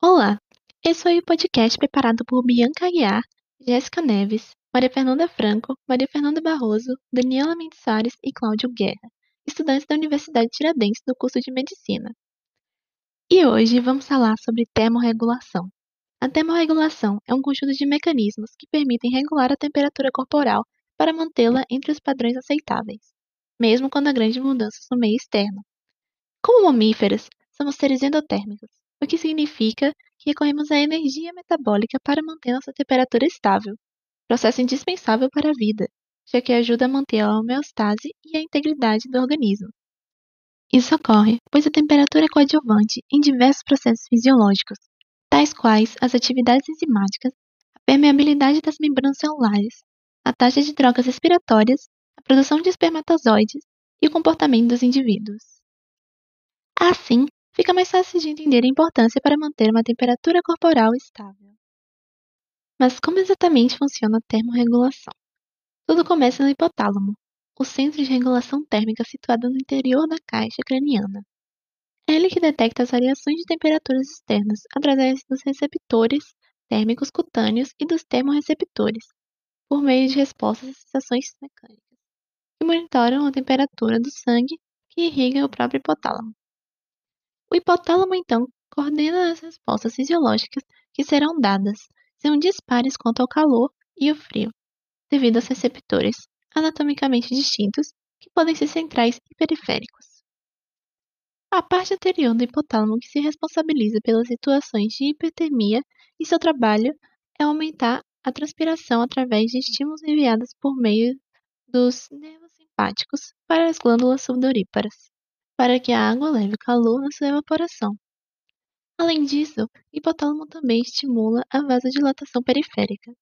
Olá, esse foi o podcast preparado por Bianca Aguiar, Jéssica Neves, Maria Fernanda Franco, Maria Fernanda Barroso, Daniela Mendes Soares e Cláudio Guerra, estudantes da Universidade Tiradentes do curso de Medicina. E hoje vamos falar sobre termorregulação. A termorregulação é um conjunto de mecanismos que permitem regular a temperatura corporal para mantê-la entre os padrões aceitáveis, mesmo quando há grandes mudanças no meio externo. Como mamíferos, somos seres endotérmicos, o que significa que recorremos à energia metabólica para manter nossa temperatura estável, processo indispensável para a vida, já que ajuda a manter a homeostase e a integridade do organismo. Isso ocorre pois a temperatura é coadjuvante em diversos processos fisiológicos, tais quais as atividades enzimáticas, a permeabilidade das membranas celulares, a taxa de trocas respiratórias, a produção de espermatozoides e o comportamento dos indivíduos. Assim, fica mais fácil de entender a importância para manter uma temperatura corporal estável. Mas como exatamente funciona a termorregulação? Tudo começa no hipotálamo, o centro de regulação térmica situado no interior da caixa craniana. É ele que detecta as variações de temperaturas externas através dos receptores térmicos cutâneos e dos termorreceptores, por meio de respostas a sensações mecânicas, que monitoram a temperatura do sangue que irriga o próprio hipotálamo. O hipotálamo, então, coordena as respostas fisiológicas que serão dadas, são dispares quanto ao calor e o frio, devido aos receptores anatomicamente distintos que podem ser centrais e periféricos. A parte anterior do hipotálamo que se responsabiliza pelas situações de hipertermia e seu trabalho é aumentar a transpiração através de estímulos enviados por meio dos nervos simpáticos para as glândulas sudoríparas para que a água leve calor na sua evaporação. Além disso, o hipotálamo também estimula a vasodilatação periférica,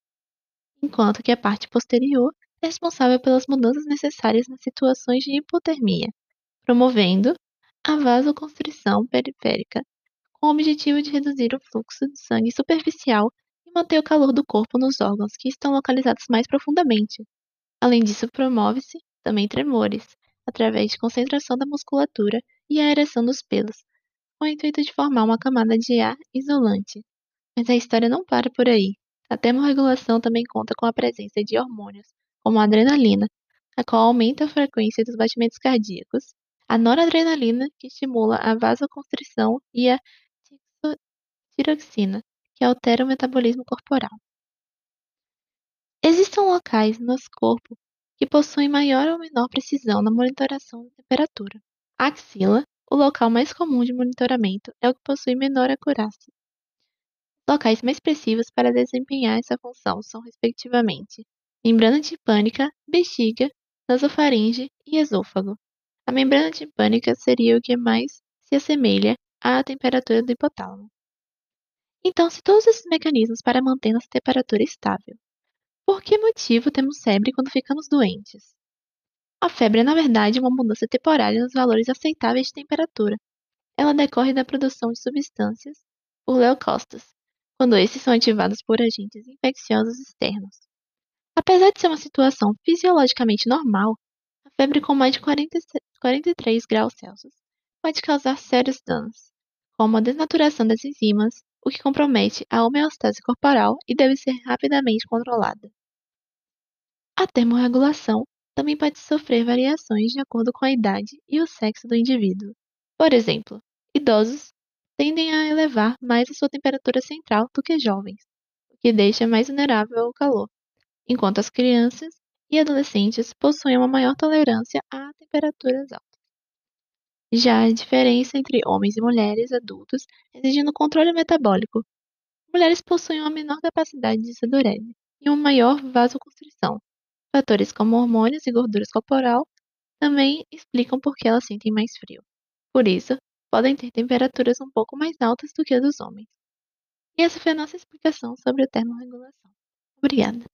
enquanto que a parte posterior é responsável pelas mudanças necessárias nas situações de hipotermia, promovendo a vasoconstrição periférica, com o objetivo de reduzir o fluxo de sangue superficial e manter o calor do corpo nos órgãos que estão localizados mais profundamente. Além disso, promove-se também tremores, através de concentração da musculatura e aeração dos pelos, com o intuito de formar uma camada de ar isolante. Mas a história não para por aí. A termorregulação também conta com a presença de hormônios, como a adrenalina, a qual aumenta a frequência dos batimentos cardíacos, a noradrenalina, que estimula a vasoconstrição, e a tiroxina, que altera o metabolismo corporal. Existem locais no nosso corpo que possuem maior ou menor precisão na monitoração da temperatura. A axila, o local mais comum de monitoramento, é o que possui menor acurácia. Locais mais precisos para desempenhar essa função são, respectivamente, membrana tipânica, bexiga, nasofaringe e esôfago. A membrana tipânica seria o que mais se assemelha à temperatura do hipotálamo. Então, se todos esses mecanismos para manter nossa temperatura estável por que motivo temos febre quando ficamos doentes? A febre é, na verdade, uma mudança temporária nos valores aceitáveis de temperatura. Ela decorre da produção de substâncias por leucócitos, quando esses são ativados por agentes infecciosos externos. Apesar de ser uma situação fisiologicamente normal, a febre com mais de 40, 43 graus Celsius pode causar sérios danos, como a desnaturação das enzimas, o que compromete a homeostase corporal e deve ser rapidamente controlada. A termorregulação também pode sofrer variações de acordo com a idade e o sexo do indivíduo. Por exemplo, idosos tendem a elevar mais a sua temperatura central do que jovens, o que deixa mais vulnerável ao calor, enquanto as crianças e adolescentes possuem uma maior tolerância a temperaturas altas. Já a diferença entre homens e mulheres adultos reside no controle metabólico. Mulheres possuem uma menor capacidade de sudorese e uma maior vasoconstrição, Fatores como hormônios e gorduras corporal também explicam por que elas sentem mais frio. Por isso, podem ter temperaturas um pouco mais altas do que a dos homens. E essa foi a nossa explicação sobre a termorregulação. Obrigada!